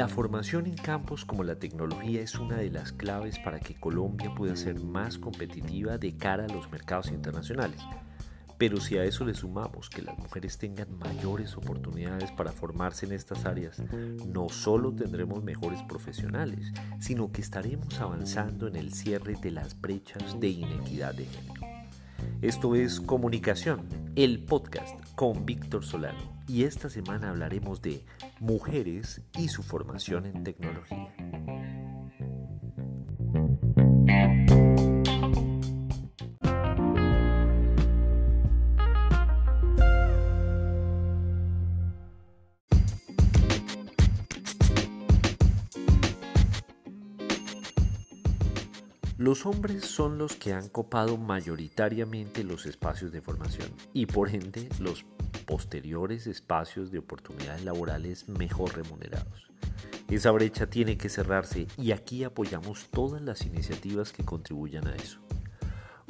La formación en campos como la tecnología es una de las claves para que Colombia pueda ser más competitiva de cara a los mercados internacionales. Pero si a eso le sumamos que las mujeres tengan mayores oportunidades para formarse en estas áreas, no solo tendremos mejores profesionales, sino que estaremos avanzando en el cierre de las brechas de inequidad de género. Esto es Comunicación, el podcast con Víctor Solano y esta semana hablaremos de mujeres y su formación en tecnología. Los hombres son los que han copado mayoritariamente los espacios de formación y por ende los posteriores espacios de oportunidades laborales mejor remunerados. Esa brecha tiene que cerrarse y aquí apoyamos todas las iniciativas que contribuyan a eso.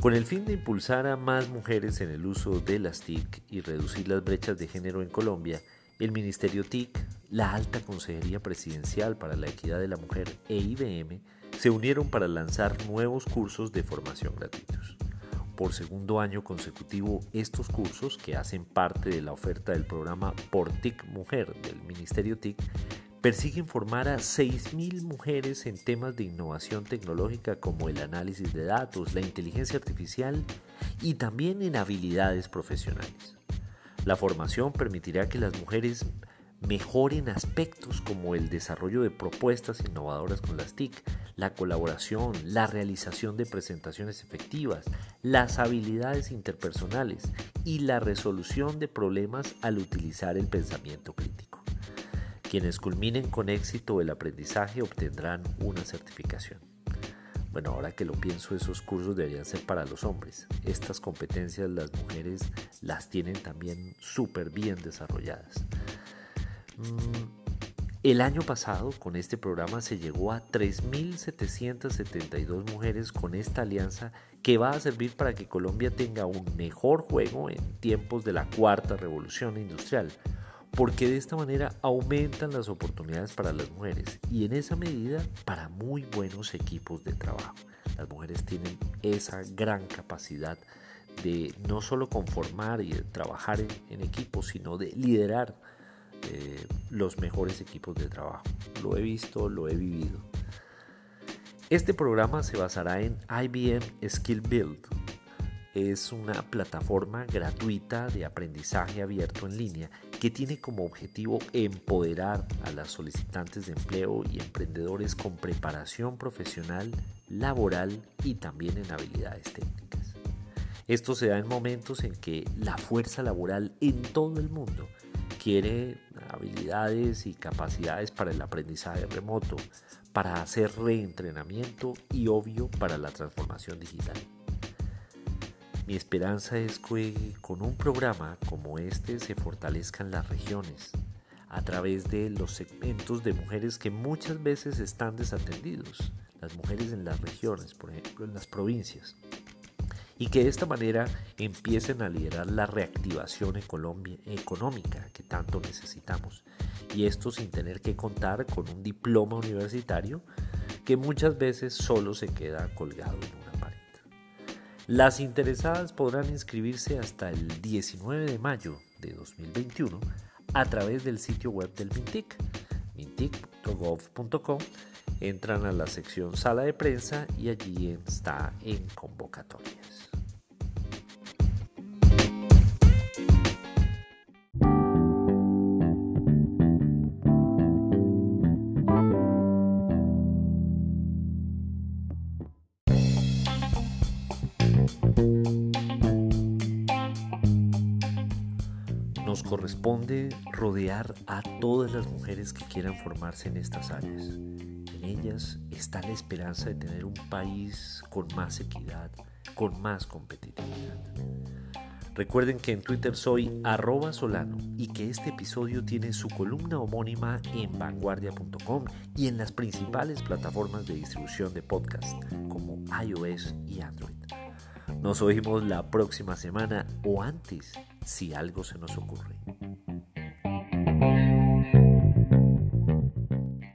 Con el fin de impulsar a más mujeres en el uso de las TIC y reducir las brechas de género en Colombia, el Ministerio TIC, la Alta Consejería Presidencial para la Equidad de la Mujer e IBM se unieron para lanzar nuevos cursos de formación gratuitos por segundo año consecutivo estos cursos que hacen parte de la oferta del programa Por TIC Mujer del Ministerio TIC persiguen formar a 6.000 mujeres en temas de innovación tecnológica como el análisis de datos, la inteligencia artificial y también en habilidades profesionales. La formación permitirá que las mujeres mejoren aspectos como el desarrollo de propuestas innovadoras con las TIC, la colaboración, la realización de presentaciones efectivas, las habilidades interpersonales y la resolución de problemas al utilizar el pensamiento crítico. Quienes culminen con éxito el aprendizaje obtendrán una certificación. Bueno, ahora que lo pienso, esos cursos deberían ser para los hombres. Estas competencias las mujeres las tienen también súper bien desarrolladas. Mm, el año pasado con este programa se llegó a 3.772 mujeres con esta alianza que va a servir para que Colombia tenga un mejor juego en tiempos de la cuarta revolución industrial, porque de esta manera aumentan las oportunidades para las mujeres y en esa medida para muy buenos equipos de trabajo. Las mujeres tienen esa gran capacidad de no solo conformar y trabajar en, en equipo, sino de liderar eh, los mejores equipos de trabajo. Lo he visto, lo he vivido. Este programa se basará en IBM Skill Build. Es una plataforma gratuita de aprendizaje abierto en línea que tiene como objetivo empoderar a las solicitantes de empleo y emprendedores con preparación profesional, laboral y también en habilidades técnicas. Esto se da en momentos en que la fuerza laboral en todo el mundo quiere habilidades y capacidades para el aprendizaje remoto, para hacer reentrenamiento y obvio para la transformación digital. Mi esperanza es que con un programa como este se fortalezcan las regiones a través de los segmentos de mujeres que muchas veces están desatendidos, las mujeres en las regiones, por ejemplo en las provincias y que de esta manera empiecen a liderar la reactivación económica que tanto necesitamos. Y esto sin tener que contar con un diploma universitario que muchas veces solo se queda colgado en una pared. Las interesadas podrán inscribirse hasta el 19 de mayo de 2021 a través del sitio web del MINTIC, mintic.gov.com. Entran a la sección sala de prensa y allí está en convocatorias. Nos corresponde rodear a todas las mujeres que quieran formarse en estas áreas. Ellas está la esperanza de tener un país con más equidad, con más competitividad. Recuerden que en Twitter soy arroba solano y que este episodio tiene su columna homónima en vanguardia.com y en las principales plataformas de distribución de podcast como iOS y Android. Nos oímos la próxima semana o antes si algo se nos ocurre.